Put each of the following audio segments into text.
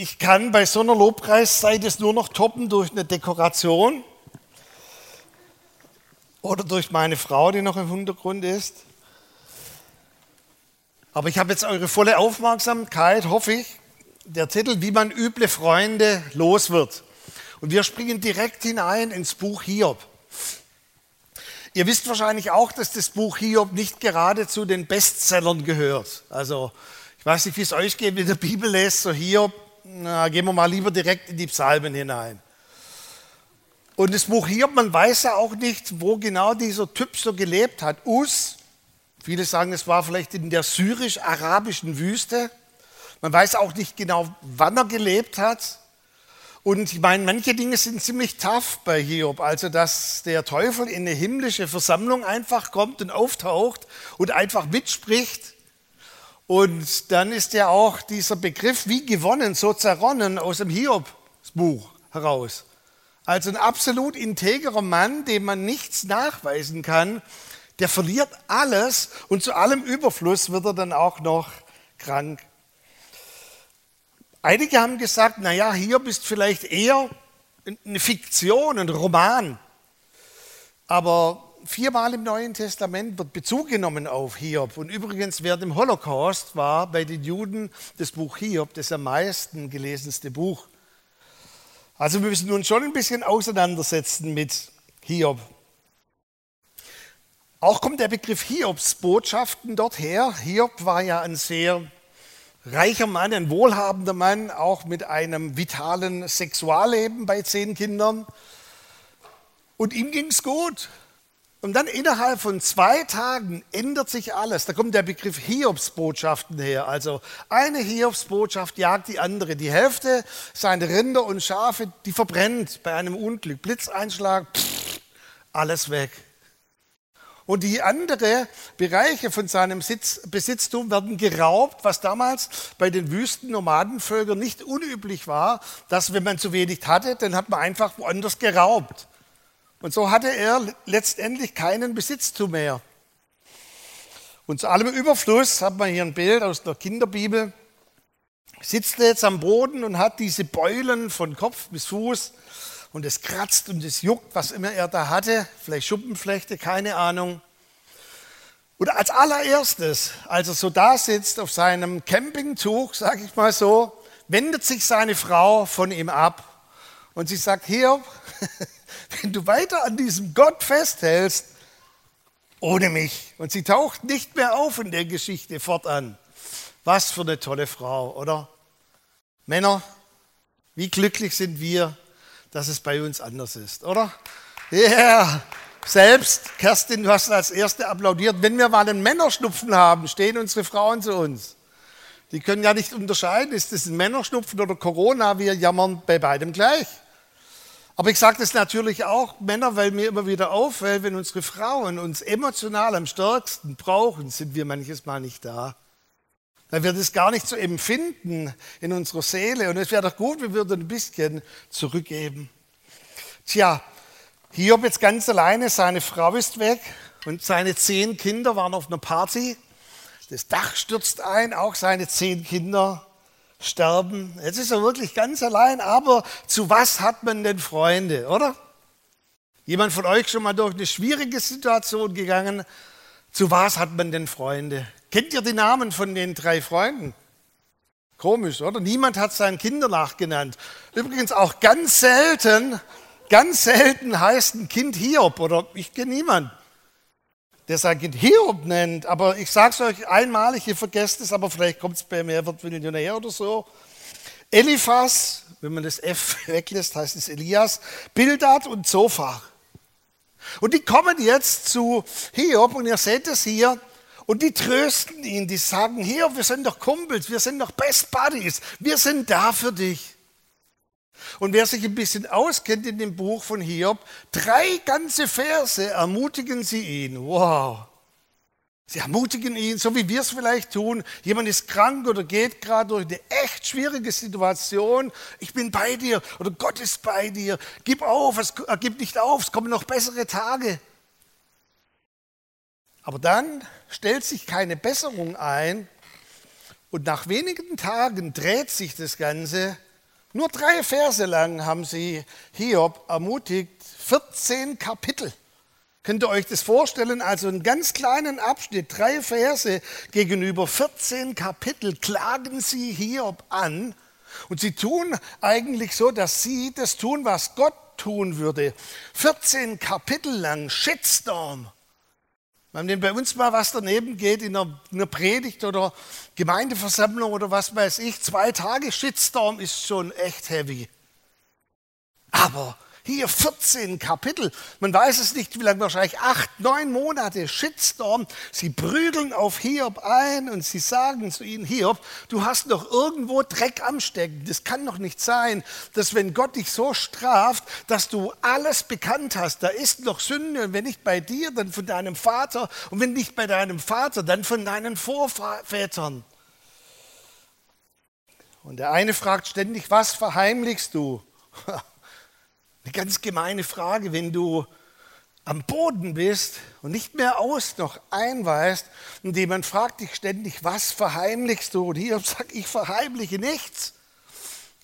Ich kann bei so einer Lobpreiszeit es nur noch toppen durch eine Dekoration oder durch meine Frau, die noch im Hintergrund ist. Aber ich habe jetzt eure volle Aufmerksamkeit, hoffe ich. Der Titel, wie man üble Freunde los wird. Und wir springen direkt hinein ins Buch Hiob. Ihr wisst wahrscheinlich auch, dass das Buch Hiob nicht gerade zu den Bestsellern gehört. Also ich weiß nicht, wie es euch geht, wenn ihr Bibel lest, so Hiob, na, gehen wir mal lieber direkt in die Psalmen hinein. Und das Buch Hiob, man weiß ja auch nicht, wo genau dieser Typ so gelebt hat. Us, viele sagen, es war vielleicht in der syrisch-arabischen Wüste. Man weiß auch nicht genau, wann er gelebt hat. Und ich meine, manche Dinge sind ziemlich tough bei Hiob. Also, dass der Teufel in eine himmlische Versammlung einfach kommt und auftaucht und einfach mitspricht. Und dann ist ja auch dieser Begriff wie gewonnen, so zerronnen aus dem Hiob-Buch heraus. Also ein absolut integrer Mann, dem man nichts nachweisen kann, der verliert alles und zu allem Überfluss wird er dann auch noch krank. Einige haben gesagt, naja, hier bist vielleicht eher eine Fiktion, ein Roman. Aber viermal im Neuen Testament wird Bezug genommen auf Hiob. Und übrigens, während dem Holocaust war bei den Juden das Buch Hiob das am meisten gelesenste Buch. Also wir müssen uns schon ein bisschen auseinandersetzen mit Hiob. Auch kommt der Begriff Hiobs Botschaften dort her. Hiob war ja ein sehr reicher Mann, ein wohlhabender Mann, auch mit einem vitalen Sexualleben bei zehn Kindern. Und ihm ging es gut. Und dann innerhalb von zwei Tagen ändert sich alles. Da kommt der Begriff Hiobsbotschaften her. Also eine Hiobsbotschaft jagt die andere. Die Hälfte seiner Rinder und Schafe, die verbrennt bei einem Unglück. Blitzeinschlag, pff, alles weg. Und die anderen Bereiche von seinem Sitz, Besitztum werden geraubt, was damals bei den Wüsten-Nomadenvölkern nicht unüblich war, dass wenn man zu wenig hatte, dann hat man einfach woanders geraubt. Und so hatte er letztendlich keinen Besitztum mehr. Und zu allem Überfluss hat man hier ein Bild aus der Kinderbibel. Sitzt er jetzt am Boden und hat diese Beulen von Kopf bis Fuß und es kratzt und es juckt, was immer er da hatte, vielleicht Schuppenflechte, keine Ahnung. Und als allererstes, als er so da sitzt auf seinem Campingtuch, sage ich mal so, wendet sich seine Frau von ihm ab und sie sagt, hier, wenn du weiter an diesem Gott festhältst, ohne mich. Und sie taucht nicht mehr auf in der Geschichte fortan. Was für eine tolle Frau, oder? Männer, wie glücklich sind wir, dass es bei uns anders ist, oder? Ja, yeah. selbst, Kerstin, du hast als Erste applaudiert. Wenn wir mal einen Männerschnupfen haben, stehen unsere Frauen zu uns. Die können ja nicht unterscheiden, ist das ein Männerschnupfen oder Corona, wir jammern bei beidem gleich. Aber ich sage das natürlich auch, Männer, weil mir immer wieder auffällt, wenn unsere Frauen uns emotional am stärksten brauchen, sind wir manches Mal nicht da. Dann wird es gar nicht so empfinden in unserer Seele. Und es wäre doch gut, wir würden ein bisschen zurückgeben. Tja, Hiob jetzt ganz alleine, seine Frau ist weg und seine zehn Kinder waren auf einer Party. Das Dach stürzt ein, auch seine zehn Kinder sterben. Jetzt ist er wirklich ganz allein, aber zu was hat man denn Freunde, oder? Jemand von euch schon mal durch eine schwierige Situation gegangen? Zu was hat man denn Freunde? Kennt ihr die Namen von den drei Freunden? Komisch, oder? Niemand hat seinen Kinder nachgenannt. Übrigens auch ganz selten, ganz selten heißt ein Kind Hiob oder ich kenne niemanden, der sein Kind Hiob nennt. Aber ich sage es euch einmalig, ihr vergesst es, aber vielleicht kommt es bei mir, wird Millionär oder so. Eliphas, wenn man das F weglässt, heißt es Elias, Bildad und Zophar. Und die kommen jetzt zu Hiob und ihr seht es hier, und die trösten ihn, die sagen, hier, wir sind doch Kumpels, wir sind doch Best Buddies, wir sind da für dich. Und wer sich ein bisschen auskennt in dem Buch von Hiob, drei ganze Verse ermutigen sie ihn. Wow. Sie ermutigen ihn, so wie wir es vielleicht tun. Jemand ist krank oder geht gerade durch eine echt schwierige Situation. Ich bin bei dir oder Gott ist bei dir. Gib auf, es, äh, gib nicht auf, es kommen noch bessere Tage. Aber dann stellt sich keine Besserung ein und nach wenigen Tagen dreht sich das Ganze Nur drei Verse lang haben sie Hiob ermutigt, 14 Kapitel. Könnt ihr euch das vorstellen? Also einen ganz kleinen Abschnitt, drei Verse gegenüber 14 Kapitel klagen sie Hiob an. Und sie tun eigentlich so, dass sie das tun, was Gott tun würde. 14 Kapitel lang Shitstorm. Wenn bei uns mal was daneben geht in einer, in einer, Predigt oder Gemeindeversammlung oder was weiß ich, zwei Tage Shitstorm ist schon echt heavy. Aber hier 14 Kapitel. Man weiß es nicht, wie lange, wahrscheinlich acht, neun Monate Shitstorm. Sie prügeln auf Hiob ein und sie sagen zu ihnen, Hiob, du hast doch irgendwo Dreck am Stecken. Das kann doch nicht sein, dass wenn Gott dich so straft, dass du alles bekannt hast. Da ist noch Sünde und wenn nicht bei dir, dann von deinem Vater und wenn nicht bei deinem Vater, dann von deinen Vorvätern. Und der eine fragt ständig, was verheimlichst du? Eine ganz gemeine Frage, wenn du am Boden bist und nicht mehr aus noch einweist und jemand fragt dich ständig, was verheimlichst du? Und Hiob sagt, ich verheimliche nichts.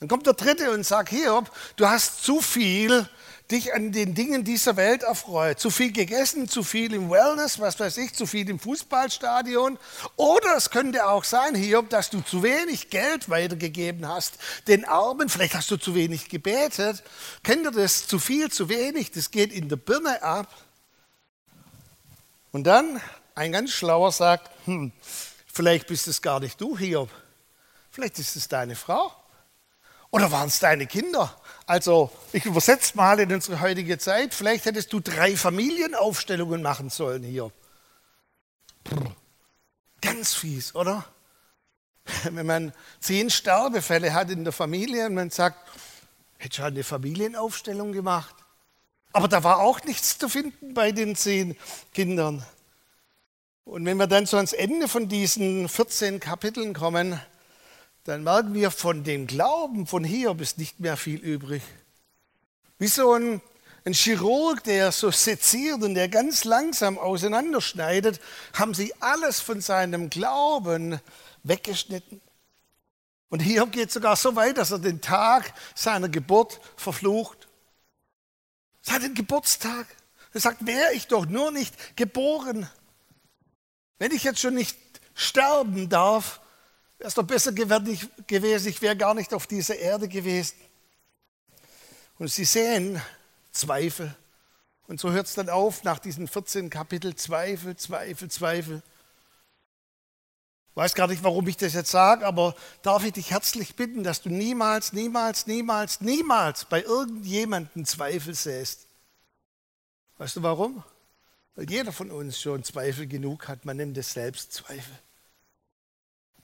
Dann kommt der Dritte und sagt, Hiob, du hast zu viel dich an den Dingen dieser Welt erfreut. Zu viel gegessen, zu viel im Wellness, was weiß ich, zu viel im Fußballstadion. Oder es könnte auch sein, Hiob, dass du zu wenig Geld weitergegeben hast den Armen. Vielleicht hast du zu wenig gebetet. Kennt ihr das? Zu viel, zu wenig, das geht in der Birne ab. Und dann ein ganz Schlauer sagt, hm, vielleicht bist es gar nicht du, Hiob. Vielleicht ist es deine Frau. Oder waren es deine Kinder? Also, ich übersetze mal in unsere heutige Zeit. Vielleicht hättest du drei Familienaufstellungen machen sollen hier. Ganz fies, oder? Wenn man zehn Sterbefälle hat in der Familie und man sagt, hätte schon eine Familienaufstellung gemacht. Aber da war auch nichts zu finden bei den zehn Kindern. Und wenn wir dann so ans Ende von diesen 14 Kapiteln kommen, dann merken wir, von dem Glauben von Hiob ist nicht mehr viel übrig. Wie so ein, ein Chirurg, der so seziert und der ganz langsam auseinanderschneidet, haben sie alles von seinem Glauben weggeschnitten. Und Hiob geht sogar so weit, dass er den Tag seiner Geburt verflucht. Seinen Geburtstag. Er sagt, wäre ich doch nur nicht geboren. Wenn ich jetzt schon nicht sterben darf, Wäre es doch besser gewesen, ich wäre gar nicht auf dieser Erde gewesen. Und Sie sehen Zweifel. Und so hört es dann auf nach diesen 14 Kapitel Zweifel, Zweifel, Zweifel. Weiß gar nicht, warum ich das jetzt sage, aber darf ich dich herzlich bitten, dass du niemals, niemals, niemals, niemals bei irgendjemandem Zweifel säst. Weißt du warum? Weil jeder von uns schon Zweifel genug hat. Man nennt es Selbstzweifel.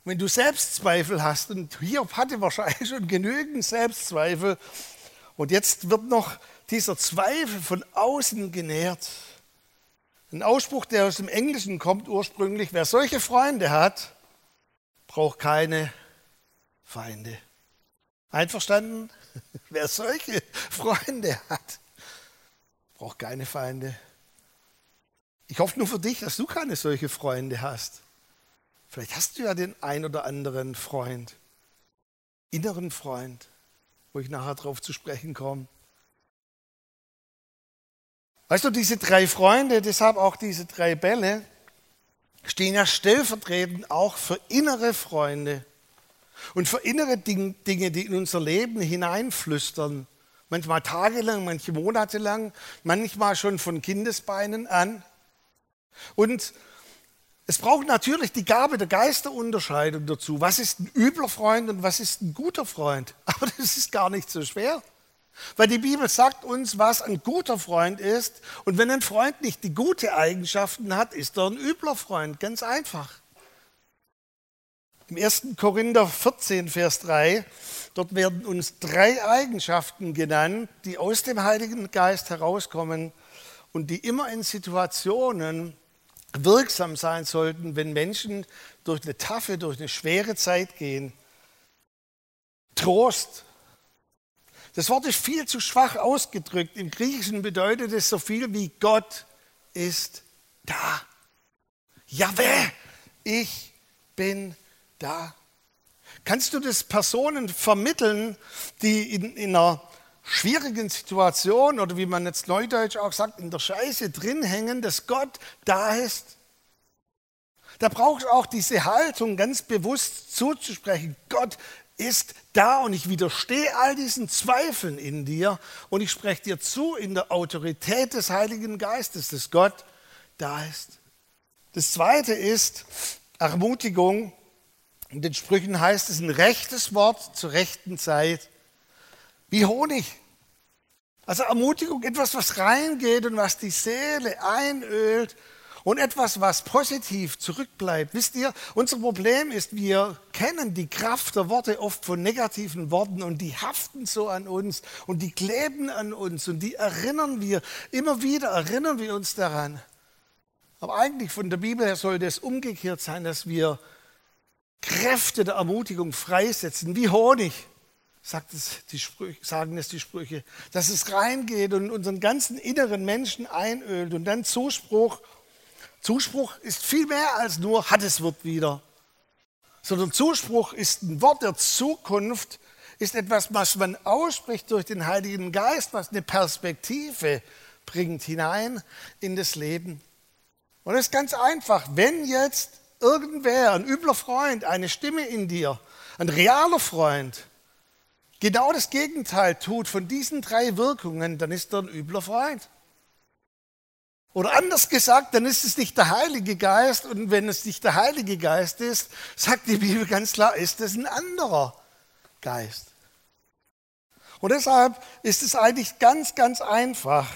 Wenn du Selbstzweifel hast, und Hiob hatte wahrscheinlich schon genügend Selbstzweifel, und jetzt wird noch dieser Zweifel von außen genährt. Ein Ausspruch, der aus dem Englischen kommt ursprünglich, wer solche Freunde hat, braucht keine Feinde. Einverstanden? Wer solche Freunde hat, braucht keine Feinde. Ich hoffe nur für dich, dass du keine solche Freunde hast. Vielleicht hast du ja den ein oder anderen Freund, inneren Freund, wo ich nachher drauf zu sprechen komme. Weißt du, diese drei Freunde, deshalb auch diese drei Bälle, stehen ja stellvertretend auch für innere Freunde und für innere Dinge, die in unser Leben hineinflüstern. Manchmal tagelang, manche Monate lang, manchmal schon von Kindesbeinen an. Und es braucht natürlich die Gabe der Geisterunterscheidung dazu. Was ist ein übler Freund und was ist ein guter Freund? Aber das ist gar nicht so schwer. Weil die Bibel sagt uns, was ein guter Freund ist. Und wenn ein Freund nicht die gute Eigenschaften hat, ist er ein übler Freund. Ganz einfach. Im 1. Korinther 14, Vers 3, dort werden uns drei Eigenschaften genannt, die aus dem Heiligen Geist herauskommen und die immer in Situationen wirksam sein sollten, wenn Menschen durch eine taffe, durch eine schwere Zeit gehen. Trost. Das Wort ist viel zu schwach ausgedrückt. Im Griechischen bedeutet es so viel wie Gott ist da. Jahwe, ich bin da. Kannst du das Personen vermitteln, die in, in einer schwierigen Situation oder wie man jetzt neudeutsch auch sagt, in der Scheiße drin hängen, dass Gott da ist? Da braucht auch diese Haltung, ganz bewusst zuzusprechen. Gott ist da und ich widerstehe all diesen Zweifeln in dir und ich spreche dir zu in der Autorität des Heiligen Geistes, dass Gott da ist. Das zweite ist Ermutigung. In den Sprüchen heißt es ein rechtes Wort zur rechten Zeit. Wie Honig. Also Ermutigung, etwas, was reingeht und was die Seele einölt und etwas, was positiv zurückbleibt. Wisst ihr, unser Problem ist, wir kennen die Kraft der Worte oft von negativen Worten und die haften so an uns und die kleben an uns und die erinnern wir, immer wieder erinnern wir uns daran. Aber eigentlich von der Bibel her sollte es umgekehrt sein, dass wir Kräfte der Ermutigung freisetzen, wie Honig, sagt es die Sprüche, sagen es die Sprüche, dass es reingeht und unseren ganzen inneren Menschen einölt und dann Zuspruch Zuspruch ist viel mehr als nur, hat es wird wieder. Sondern Zuspruch ist ein Wort der Zukunft, ist etwas, was man ausspricht durch den Heiligen Geist, was eine Perspektive bringt hinein in das Leben. Und es ist ganz einfach, wenn jetzt irgendwer, ein übler Freund, eine Stimme in dir, ein realer Freund, genau das Gegenteil tut von diesen drei Wirkungen, dann ist er ein übler Freund. Oder anders gesagt, dann ist es nicht der Heilige Geist. Und wenn es nicht der Heilige Geist ist, sagt die Bibel ganz klar, ist es ein anderer Geist. Und deshalb ist es eigentlich ganz, ganz einfach,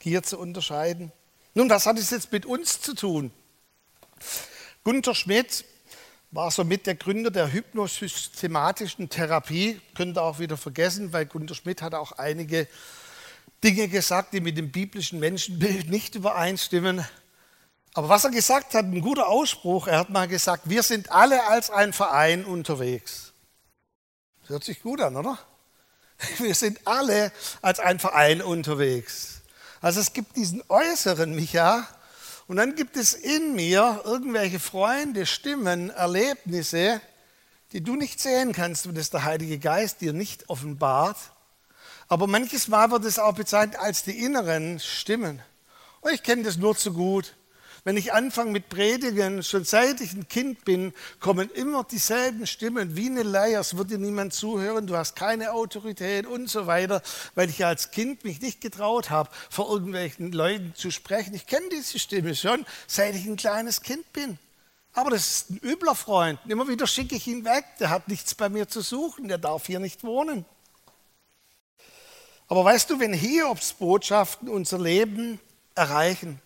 hier zu unterscheiden. Nun, was hat es jetzt mit uns zu tun? Gunther Schmidt war somit der Gründer der hypnosystematischen Therapie. Könnt ihr auch wieder vergessen, weil Gunther Schmidt hat auch einige Dinge gesagt, die mit dem biblischen Menschenbild nicht übereinstimmen. Aber was er gesagt hat, ein guter Ausspruch, er hat mal gesagt, wir sind alle als ein Verein unterwegs. Das hört sich gut an, oder? Wir sind alle als ein Verein unterwegs. Also es gibt diesen äußeren Micha und dann gibt es in mir irgendwelche Freunde, Stimmen, Erlebnisse, die du nicht sehen kannst, wenn es der Heilige Geist dir nicht offenbart. Aber manches Mal wird es auch bezeichnet als die inneren Stimmen. Und ich kenne das nur zu gut. Wenn ich anfange mit Predigen, schon seit ich ein Kind bin, kommen immer dieselben Stimmen wie eine Leier. Es wird dir niemand zuhören, du hast keine Autorität und so weiter, weil ich als Kind mich nicht getraut habe, vor irgendwelchen Leuten zu sprechen. Ich kenne diese Stimme schon, seit ich ein kleines Kind bin. Aber das ist ein übler Freund. Immer wieder schicke ich ihn weg. Der hat nichts bei mir zu suchen. Der darf hier nicht wohnen. Aber weißt du, wenn Hiobs Botschaften unser Leben erreichen,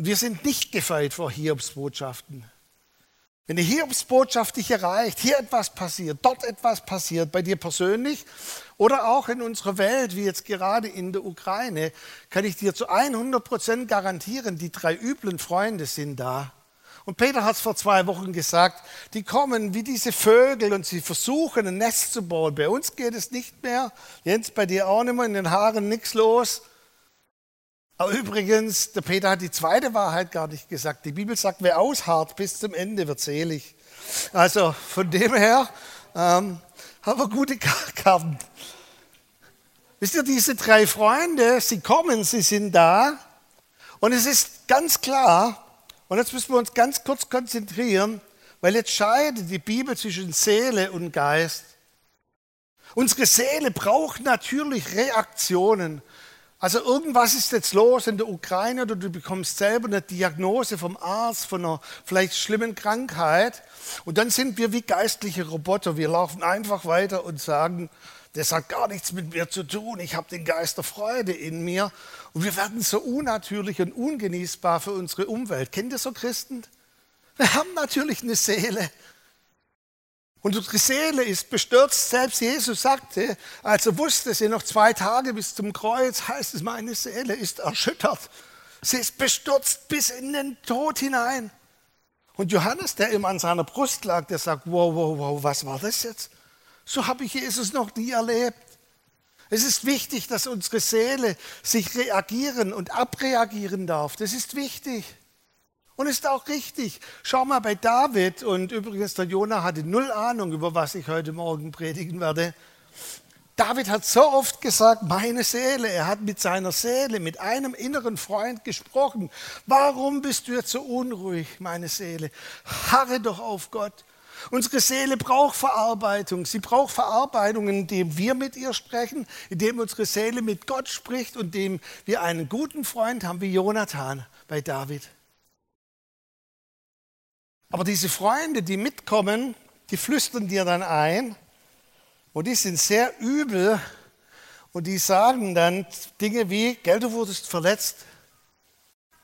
und wir sind nicht gefeit vor Hiobs Botschaften, wenn die Hiobsbotschaft dich erreicht, hier etwas passiert, dort etwas passiert, bei dir persönlich oder auch in unserer Welt, wie jetzt gerade in der Ukraine, kann ich dir zu 100 Prozent garantieren, die drei üblen Freunde sind da. Und Peter hat es vor zwei Wochen gesagt, die kommen wie diese Vögel und sie versuchen ein Nest zu bauen. Bei uns geht es nicht mehr. Jens, bei dir auch nicht mehr, in den Haaren nichts los. Aber übrigens, der Peter hat die zweite Wahrheit gar nicht gesagt. Die Bibel sagt, wer ausharrt bis zum Ende, wird selig. Also von dem her ähm, haben wir gute Karten. Wisst ihr, diese drei Freunde, sie kommen, sie sind da. Und es ist ganz klar, und jetzt müssen wir uns ganz kurz konzentrieren, weil jetzt scheidet die Bibel zwischen Seele und Geist. Unsere Seele braucht natürlich Reaktionen. Also irgendwas ist jetzt los in der Ukraine oder du bekommst selber eine Diagnose vom Arzt von einer vielleicht schlimmen Krankheit und dann sind wir wie geistliche Roboter. Wir laufen einfach weiter und sagen, das hat gar nichts mit mir zu tun. Ich habe den Geist der Freude in mir. Und wir werden so unnatürlich und ungenießbar für unsere Umwelt. Kennt ihr so Christen? Wir haben natürlich eine Seele. Und unsere Seele ist bestürzt. Selbst Jesus sagte, als er wusste, es sind noch zwei Tage bis zum Kreuz, heißt es, meine Seele ist erschüttert. Sie ist bestürzt bis in den Tod hinein. Und Johannes, der immer an seiner Brust lag, der sagt, wow, wow, wow, was war das jetzt? So habe ich Jesus noch nie erlebt. Es ist wichtig, dass unsere Seele sich reagieren und abreagieren darf. Das ist wichtig. Und ist auch richtig. Schau mal bei David, und übrigens der Jonah hatte null Ahnung, über was ich heute Morgen predigen werde. David hat so oft gesagt, meine Seele, er hat mit seiner Seele, mit einem inneren Freund gesprochen. Warum bist du jetzt so unruhig, meine Seele? Harre doch auf Gott. Unsere Seele braucht Verarbeitung. Sie braucht Verarbeitung, indem wir mit ihr sprechen, indem unsere Seele mit Gott spricht und indem wir einen guten Freund haben wie Jonathan bei David. Aber diese Freunde, die mitkommen, die flüstern dir dann ein, und die sind sehr übel und die sagen dann Dinge wie, Geld, du wurdest verletzt,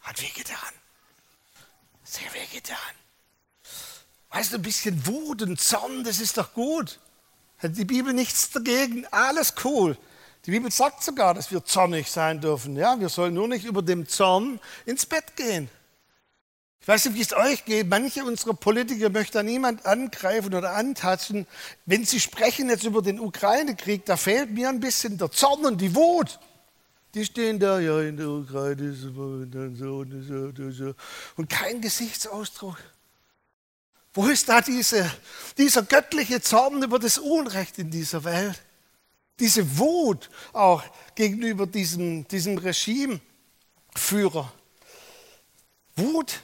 hat wehgetan, sehr wehgetan. Weißt du, ein bisschen Wut und Zorn, das ist doch gut. Hat die Bibel nichts dagegen, alles cool. Die Bibel sagt sogar, dass wir zornig sein dürfen. Ja, wir sollen nur nicht über dem Zorn ins Bett gehen. Ich weiß nicht, wie es euch geht. Manche unserer Politiker möchten niemand angreifen oder antasten. Wenn sie sprechen jetzt über den Ukraine-Krieg, da fehlt mir ein bisschen der Zorn und die Wut. Die stehen da, ja, in der Ukraine ist und so und so und so. Und kein Gesichtsausdruck. Wo ist da diese, dieser göttliche Zorn über das Unrecht in dieser Welt? Diese Wut auch gegenüber diesem, diesem Regimeführer. Wut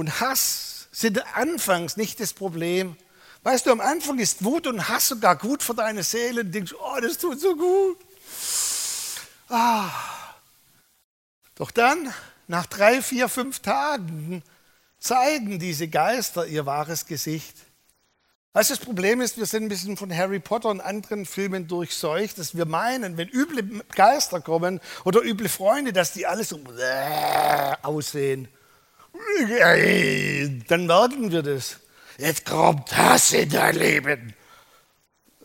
und Hass sind anfangs nicht das Problem. Weißt du, am Anfang ist Wut und Hass sogar gut für deine Seele und denkst, oh, das tut so gut. Ah. Doch dann, nach drei, vier, fünf Tagen, zeigen diese Geister ihr wahres Gesicht. Weißt du, das Problem ist, wir sind ein bisschen von Harry Potter und anderen Filmen durchseucht, dass wir meinen, wenn üble Geister kommen oder üble Freunde, dass die alle so aussehen dann merken wir das. Jetzt kommt Hass in dein Leben.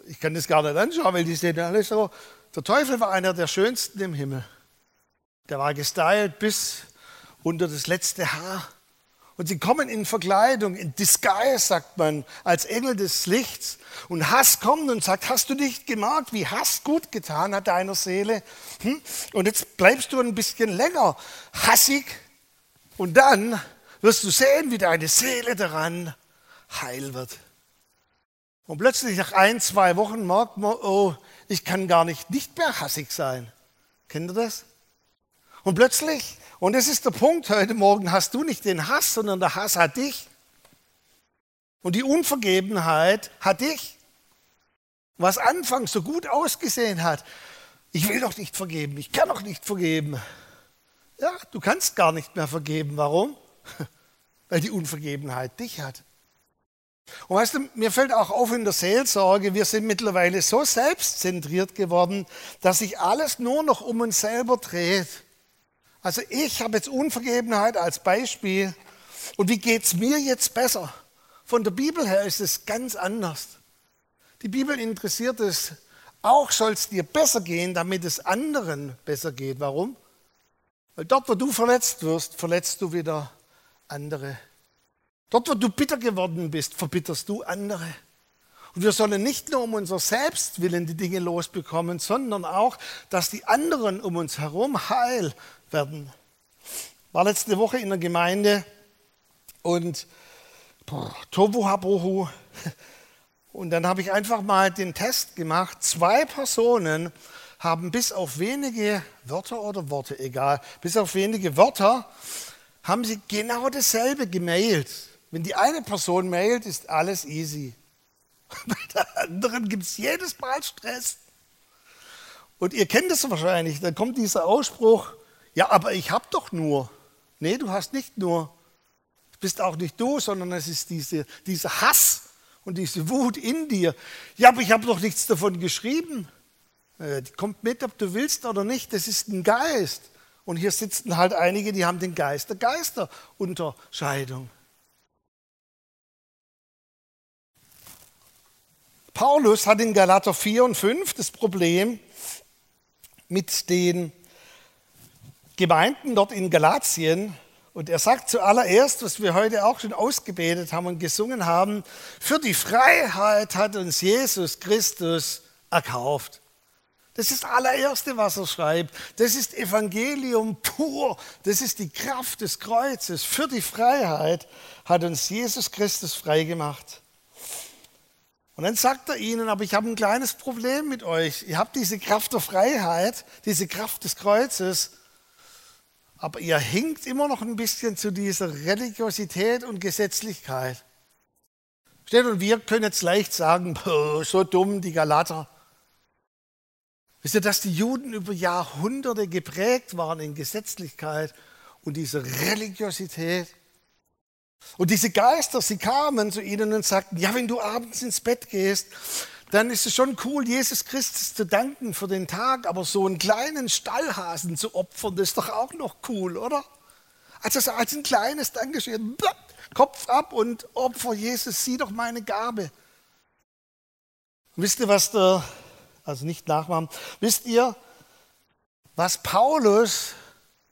Ich kann das gar nicht anschauen, weil die sehen alle so. Der Teufel war einer der schönsten im Himmel. Der war gestylt bis unter das letzte Haar. Und sie kommen in Verkleidung, in Disguise, sagt man, als Engel des Lichts. Und Hass kommt und sagt, hast du nicht gemerkt, wie Hass gut getan hat deiner Seele? Hm? Und jetzt bleibst du ein bisschen länger hassig und dann wirst du sehen, wie deine Seele daran heil wird. Und plötzlich nach ein, zwei Wochen merkt man, oh, ich kann gar nicht nicht mehr hassig sein. Kennt ihr das? Und plötzlich, und das ist der Punkt heute Morgen, hast du nicht den Hass, sondern der Hass hat dich. Und die Unvergebenheit hat dich. Was anfangs so gut ausgesehen hat, ich will doch nicht vergeben, ich kann doch nicht vergeben. Ja, du kannst gar nicht mehr vergeben. Warum? Weil die Unvergebenheit dich hat. Und weißt du, mir fällt auch auf in der Seelsorge, wir sind mittlerweile so selbstzentriert geworden, dass sich alles nur noch um uns selber dreht. Also ich habe jetzt Unvergebenheit als Beispiel. Und wie geht es mir jetzt besser? Von der Bibel her ist es ganz anders. Die Bibel interessiert es, auch soll es dir besser gehen, damit es anderen besser geht. Warum? Weil dort, wo du verletzt wirst, verletzt du wieder andere. Dort, wo du bitter geworden bist, verbitterst du andere. Und wir sollen nicht nur um unser Selbstwillen die Dinge losbekommen, sondern auch, dass die anderen um uns herum heil werden. War letzte Woche in der Gemeinde und Tobu Habohu. Und dann habe ich einfach mal den Test gemacht. Zwei Personen haben bis auf wenige Wörter oder Worte, egal, bis auf wenige Wörter, haben sie genau dasselbe gemailt. Wenn die eine Person mailt, ist alles easy. Bei der anderen gibt es jedes Mal Stress. Und ihr kennt das wahrscheinlich, dann kommt dieser Ausspruch, ja, aber ich habe doch nur. Nee, du hast nicht nur. Es bist auch nicht du, sondern es ist diese, dieser Hass und diese Wut in dir. Ja, aber ich habe doch nichts davon geschrieben. Äh, kommt mit, ob du willst oder nicht. Das ist ein Geist. Und hier sitzen halt einige, die haben den Geist der Geisterunterscheidung. Paulus hat in Galater 4 und 5 das Problem mit den Gemeinden dort in Galatien. Und er sagt zuallererst, was wir heute auch schon ausgebetet haben und gesungen haben, für die Freiheit hat uns Jesus Christus erkauft. Das ist das allererste, was er schreibt. Das ist Evangelium pur. Das ist die Kraft des Kreuzes. Für die Freiheit hat uns Jesus Christus freigemacht. Und dann sagt er ihnen, aber ich habe ein kleines Problem mit euch. Ihr habt diese Kraft der Freiheit, diese Kraft des Kreuzes, aber ihr hinkt immer noch ein bisschen zu dieser Religiosität und Gesetzlichkeit. Und wir können jetzt leicht sagen, so dumm, die Galater. Wisst ihr, dass die Juden über Jahrhunderte geprägt waren in Gesetzlichkeit und dieser Religiosität? Und diese Geister, sie kamen zu ihnen und sagten, ja, wenn du abends ins Bett gehst, dann ist es schon cool, Jesus Christus zu danken für den Tag, aber so einen kleinen Stallhasen zu opfern, das ist doch auch noch cool, oder? Also als ein kleines Dankeschön, Kopf ab und Opfer Jesus, sieh doch meine Gabe. wisst ihr, was der also nicht nachmachen. Wisst ihr, was Paulus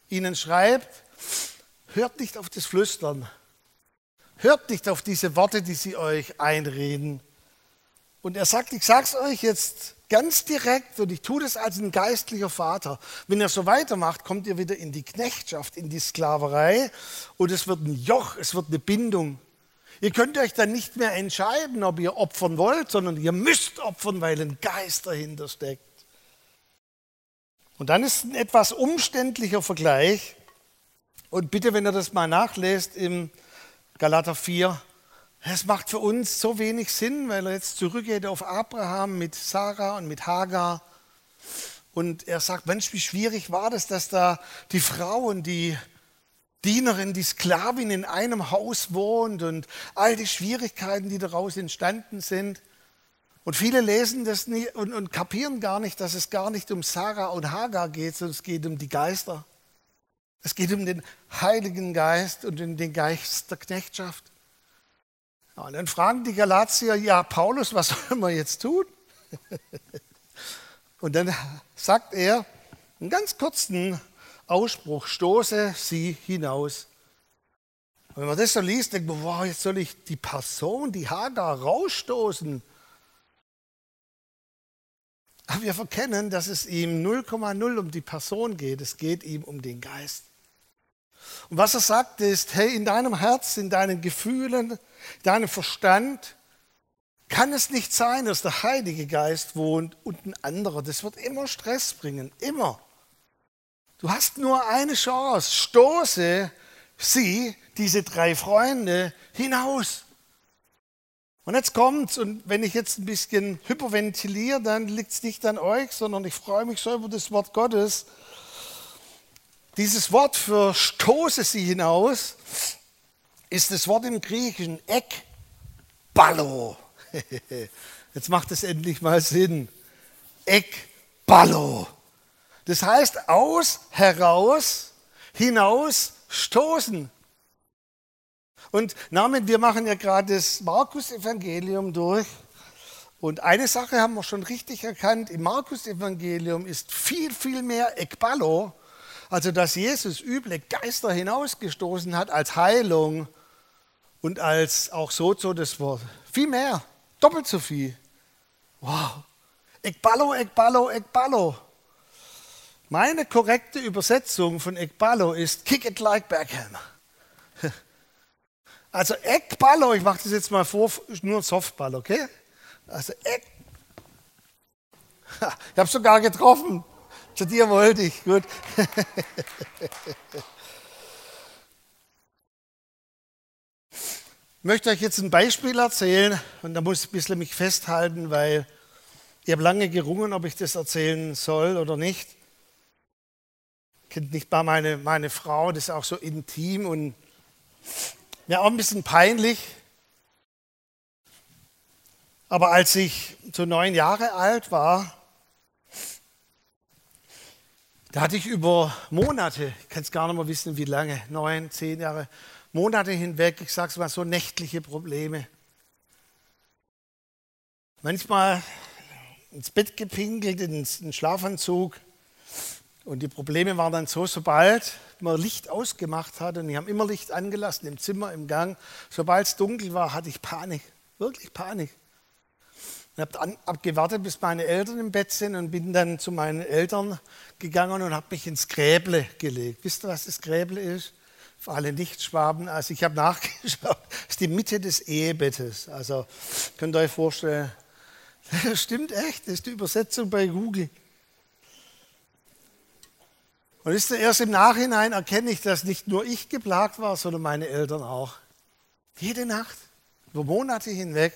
ihnen schreibt? Hört nicht auf das Flüstern. Hört nicht auf diese Worte, die sie euch einreden. Und er sagt, ich sage es euch jetzt ganz direkt und ich tue das als ein geistlicher Vater. Wenn ihr so weitermacht, kommt ihr wieder in die Knechtschaft, in die Sklaverei und es wird ein Joch, es wird eine Bindung. Ihr könnt euch dann nicht mehr entscheiden, ob ihr opfern wollt, sondern ihr müsst opfern, weil ein Geist dahinter steckt. Und dann ist ein etwas umständlicher Vergleich. Und bitte, wenn ihr das mal nachlest im Galater 4, es macht für uns so wenig Sinn, weil er jetzt zurückgeht auf Abraham mit Sarah und mit Hagar. Und er sagt, Mensch, wie schwierig war das, dass da die Frauen, die Dienerin, die Sklavin in einem Haus wohnt und all die Schwierigkeiten, die daraus entstanden sind. Und viele lesen das nie und, und kapieren gar nicht, dass es gar nicht um Sarah und Hagar geht, sondern es geht um die Geister. Es geht um den Heiligen Geist und um den Geist der Knechtschaft. Ja, und dann fragen die Galatier, ja, Paulus, was sollen wir jetzt tun? und dann sagt er einen ganz kurzen Ausspruch, stoße sie hinaus. Und wenn man das so liest, denkt man, wow, jetzt soll ich die Person, die Hagar, rausstoßen. Aber wir verkennen, dass es ihm 0,0 um die Person geht, es geht ihm um den Geist. Und was er sagt ist, hey, in deinem Herz, in deinen Gefühlen, in deinem Verstand kann es nicht sein, dass der Heilige Geist wohnt und ein anderer. Das wird immer Stress bringen, immer. Du hast nur eine Chance. Stoße sie, diese drei Freunde, hinaus. Und jetzt kommt's, und wenn ich jetzt ein bisschen hyperventiliere, dann liegt es nicht an euch, sondern ich freue mich so über das Wort Gottes. Dieses Wort für stoße sie hinaus ist das Wort im Griechischen ekballo. Jetzt macht es endlich mal Sinn. Ekballo. Das heißt, aus, heraus, hinaus, stoßen. Und Namen, wir machen ja gerade das Markus-Evangelium durch. Und eine Sache haben wir schon richtig erkannt. Im Markus-Evangelium ist viel, viel mehr Ekballo, also dass Jesus üble Geister hinausgestoßen hat als Heilung und als auch so das Wort. Viel mehr, doppelt so viel. Wow. Ekballo, Ekballo, Ekballo. Meine korrekte Übersetzung von Ekballo ist Kick it like Beckham. Also Ekballo, ich mache das jetzt mal vor, nur Softball, okay? Also Ek. Ich habe sogar getroffen. Zu dir wollte ich. Gut. Ich möchte euch jetzt ein Beispiel erzählen und da muss ich ein bisschen mich festhalten, weil ich habe lange gerungen, ob ich das erzählen soll oder nicht kennt nicht mal meine, meine Frau, das ist auch so intim und ja auch ein bisschen peinlich. Aber als ich so neun Jahre alt war, da hatte ich über Monate, ich kann es gar nicht mehr wissen, wie lange, neun, zehn Jahre, Monate hinweg, ich sage es mal so, nächtliche Probleme. Manchmal ins Bett gepinkelt, in den Schlafanzug. Und die Probleme waren dann so, sobald man Licht ausgemacht hat, und ich habe immer Licht angelassen im Zimmer, im Gang, sobald es dunkel war, hatte ich Panik, wirklich Panik. Ich habe abgewartet, bis meine Eltern im Bett sind und bin dann zu meinen Eltern gegangen und habe mich ins Gräble gelegt. Wisst ihr, was das Gräble ist? Für alle Nichtschwaben. Also ich habe nachgeschaut, das ist die Mitte des Ehebettes. Also könnt ihr euch vorstellen, das stimmt echt, das ist die Übersetzung bei Google. Und ist erst im Nachhinein erkenne ich, dass nicht nur ich geplagt war, sondern meine Eltern auch. Jede Nacht, über Monate hinweg.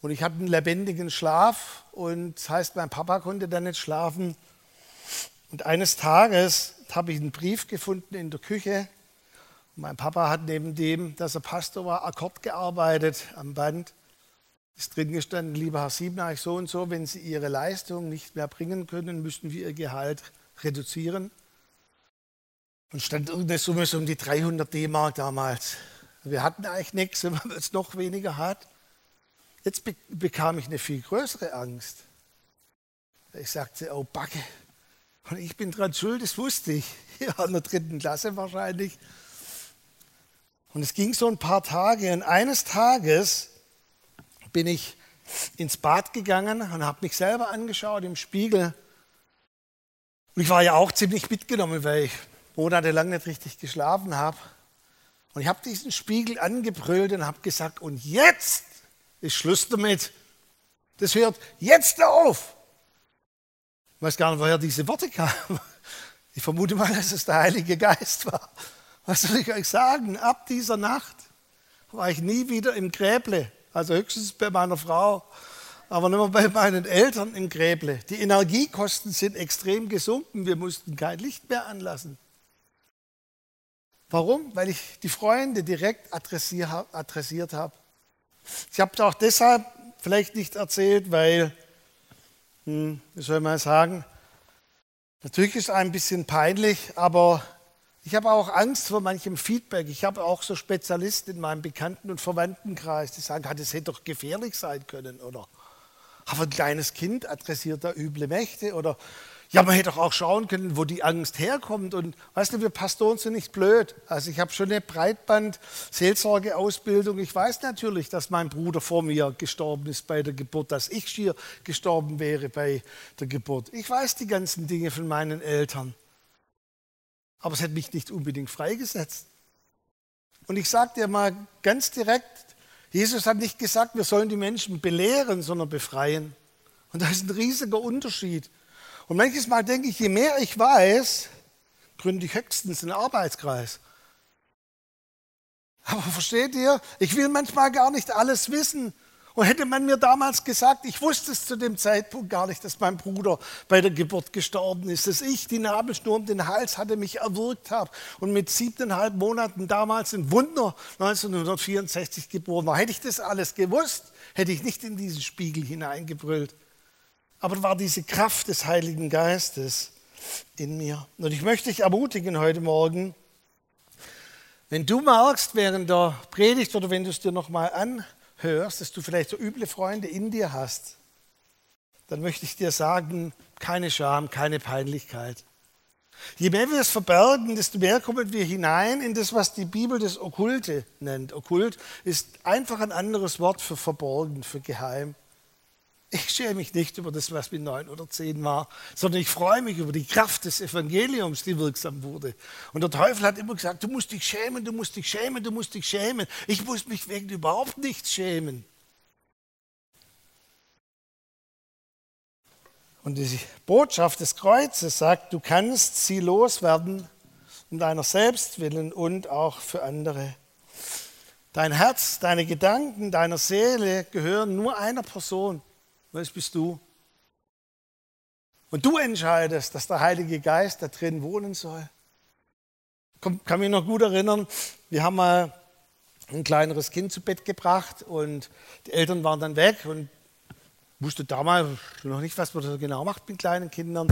Und ich hatte einen lebendigen Schlaf und das heißt, mein Papa konnte dann nicht schlafen. Und eines Tages habe ich einen Brief gefunden in der Küche. Mein Papa hat neben dem, dass er Pastor war, Akkord gearbeitet am Band. Ist drin gestanden, lieber Herr Siebenach, so und so, wenn Sie Ihre Leistung nicht mehr bringen können, müssen wir Ihr Gehalt reduzieren. Und stand irgendeine Summe so um die 300 D-Mark damals. Wir hatten eigentlich nichts, wenn man es noch weniger hat. Jetzt be bekam ich eine viel größere Angst. Ich sagte, oh Backe, und ich bin dran schuld, das wusste ich. Hier in der dritten Klasse wahrscheinlich. Und es ging so ein paar Tage. Und eines Tages bin ich ins Bad gegangen und habe mich selber angeschaut im Spiegel. Und ich war ja auch ziemlich mitgenommen, weil ich monatelang nicht richtig geschlafen habe. Und ich habe diesen Spiegel angebrüllt und habe gesagt, und jetzt ist Schluss damit. Das hört jetzt auf. Ich weiß gar nicht, woher diese Worte kamen. Ich vermute mal, dass es der Heilige Geist war. Was soll ich euch sagen? Ab dieser Nacht war ich nie wieder im Gräble. Also höchstens bei meiner Frau, aber mehr bei meinen Eltern im Gräble. Die Energiekosten sind extrem gesunken. Wir mussten kein Licht mehr anlassen. Warum? Weil ich die Freunde direkt adressiert habe. Ich habe es auch deshalb vielleicht nicht erzählt, weil, hm, wie soll man sagen, natürlich ist es ein bisschen peinlich, aber ich habe auch Angst vor manchem Feedback. Ich habe auch so Spezialisten in meinem Bekannten- und Verwandtenkreis, die sagen, das hätte doch gefährlich sein können, oder? Aber ein kleines Kind adressiert da üble Mächte oder ja, man hätte doch auch schauen können, wo die Angst herkommt. Und weißt du, wir Pastoren sind nicht blöd. Also ich habe schon eine Breitband-Seelsorge-Ausbildung. Ich weiß natürlich, dass mein Bruder vor mir gestorben ist bei der Geburt, dass ich schier gestorben wäre bei der Geburt. Ich weiß die ganzen Dinge von meinen Eltern. Aber es hat mich nicht unbedingt freigesetzt. Und ich sage dir mal ganz direkt, Jesus hat nicht gesagt, wir sollen die Menschen belehren, sondern befreien. Und da ist ein riesiger Unterschied. Und manches Mal denke ich, je mehr ich weiß, gründe ich höchstens einen Arbeitskreis. Aber versteht ihr, ich will manchmal gar nicht alles wissen. Und hätte man mir damals gesagt, ich wusste es zu dem Zeitpunkt gar nicht, dass mein Bruder bei der Geburt gestorben ist, dass ich die Nabelschnur um den Hals hatte, mich erwürgt habe und mit siebeneinhalb Monaten damals in Wunder 1964 geboren war. Hätte ich das alles gewusst, hätte ich nicht in diesen Spiegel hineingebrüllt. Aber war diese Kraft des Heiligen Geistes in mir. Und ich möchte dich ermutigen heute Morgen, wenn du merkst während der Predigt oder wenn du es dir nochmal anhörst, dass du vielleicht so üble Freunde in dir hast, dann möchte ich dir sagen, keine Scham, keine Peinlichkeit. Je mehr wir es verbergen, desto mehr kommen wir hinein in das, was die Bibel das Okkulte nennt. Okkult ist einfach ein anderes Wort für verborgen, für geheim. Ich schäme mich nicht über das, was mit neun oder zehn war, sondern ich freue mich über die Kraft des Evangeliums, die wirksam wurde. Und der Teufel hat immer gesagt, du musst dich schämen, du musst dich schämen, du musst dich schämen. Ich muss mich wegen überhaupt nichts schämen. Und die Botschaft des Kreuzes sagt, du kannst sie loswerden um deiner selbst willen und auch für andere. Dein Herz, deine Gedanken, deiner Seele gehören nur einer Person. Das bist du. Und du entscheidest, dass der Heilige Geist da drin wohnen soll. Ich kann mich noch gut erinnern, wir haben mal ein kleineres Kind zu Bett gebracht und die Eltern waren dann weg und wusste damals noch nicht, was man da genau macht mit kleinen Kindern.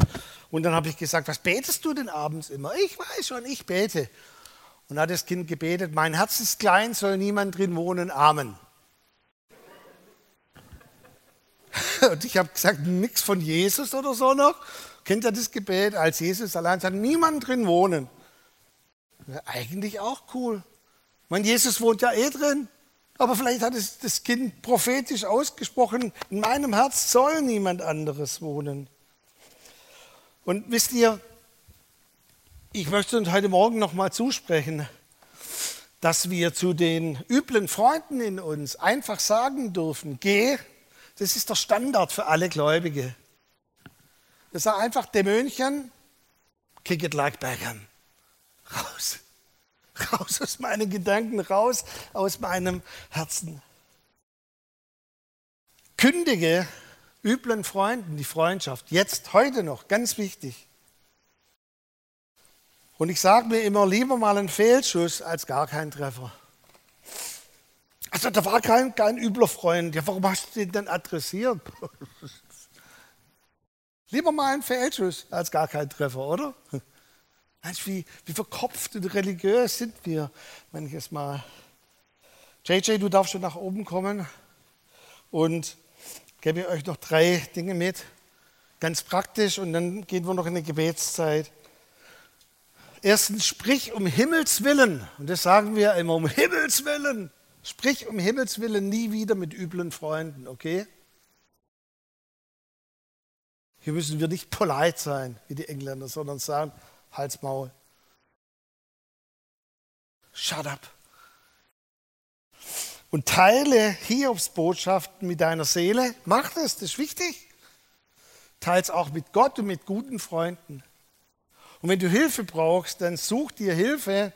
Und dann habe ich gesagt, was betest du denn abends immer? Ich weiß schon, ich bete. Und hat das Kind gebetet, mein Herz ist klein, soll niemand drin wohnen, Amen. Und ich habe gesagt, nichts von Jesus oder so noch. Kennt ihr das Gebet, als Jesus allein sagt, niemand drin wohnen? Ja, eigentlich auch cool. Ich meine, Jesus wohnt ja eh drin. Aber vielleicht hat es das Kind prophetisch ausgesprochen, in meinem Herz soll niemand anderes wohnen. Und wisst ihr, ich möchte uns heute Morgen nochmal zusprechen, dass wir zu den üblen Freunden in uns einfach sagen dürfen, geh, das ist der Standard für alle Gläubige. Das sagt einfach Dämönchen, kick it like Beckham. Raus. Raus aus meinen Gedanken, raus aus meinem Herzen. Kündige üblen Freunden die Freundschaft. Jetzt, heute noch, ganz wichtig. Und ich sage mir immer lieber mal einen Fehlschuss als gar keinen Treffer. Also da war kein, kein übler Freund. Ja, warum hast du den denn adressiert? lieber mal einen Fehlschuss als gar keinen Treffer, oder? Mensch, wie, wie verkopft und religiös sind wir manches Mal. JJ, du darfst schon nach oben kommen und gebe euch noch drei Dinge mit, ganz praktisch und dann gehen wir noch in eine Gebetszeit. Erstens, sprich um Himmels Willen, und das sagen wir immer, um Himmels Willen, sprich um Himmels Willen nie wieder mit üblen Freunden, okay? Hier müssen wir nicht polite sein, wie die Engländer, sondern sagen, Hals, Maul. Shut up. Und teile Hiobs Botschaften mit deiner Seele. Mach das, das ist wichtig. Teils auch mit Gott und mit guten Freunden. Und wenn du Hilfe brauchst, dann such dir Hilfe.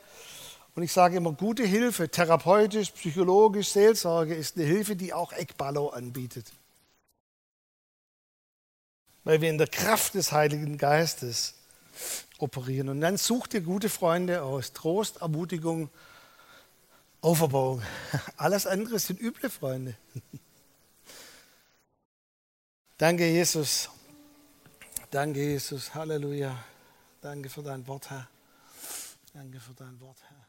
Und ich sage immer, gute Hilfe, therapeutisch, psychologisch, Seelsorge ist eine Hilfe, die auch Eckballo anbietet. Weil wir in der Kraft des Heiligen Geistes operieren. Und dann such dir gute Freunde aus. Trost, Ermutigung, Auferbauung. Alles andere sind üble Freunde. Danke, Jesus. Danke, Jesus. Halleluja. Danke für dein Wort, Herr. Danke für dein Wort, Herr.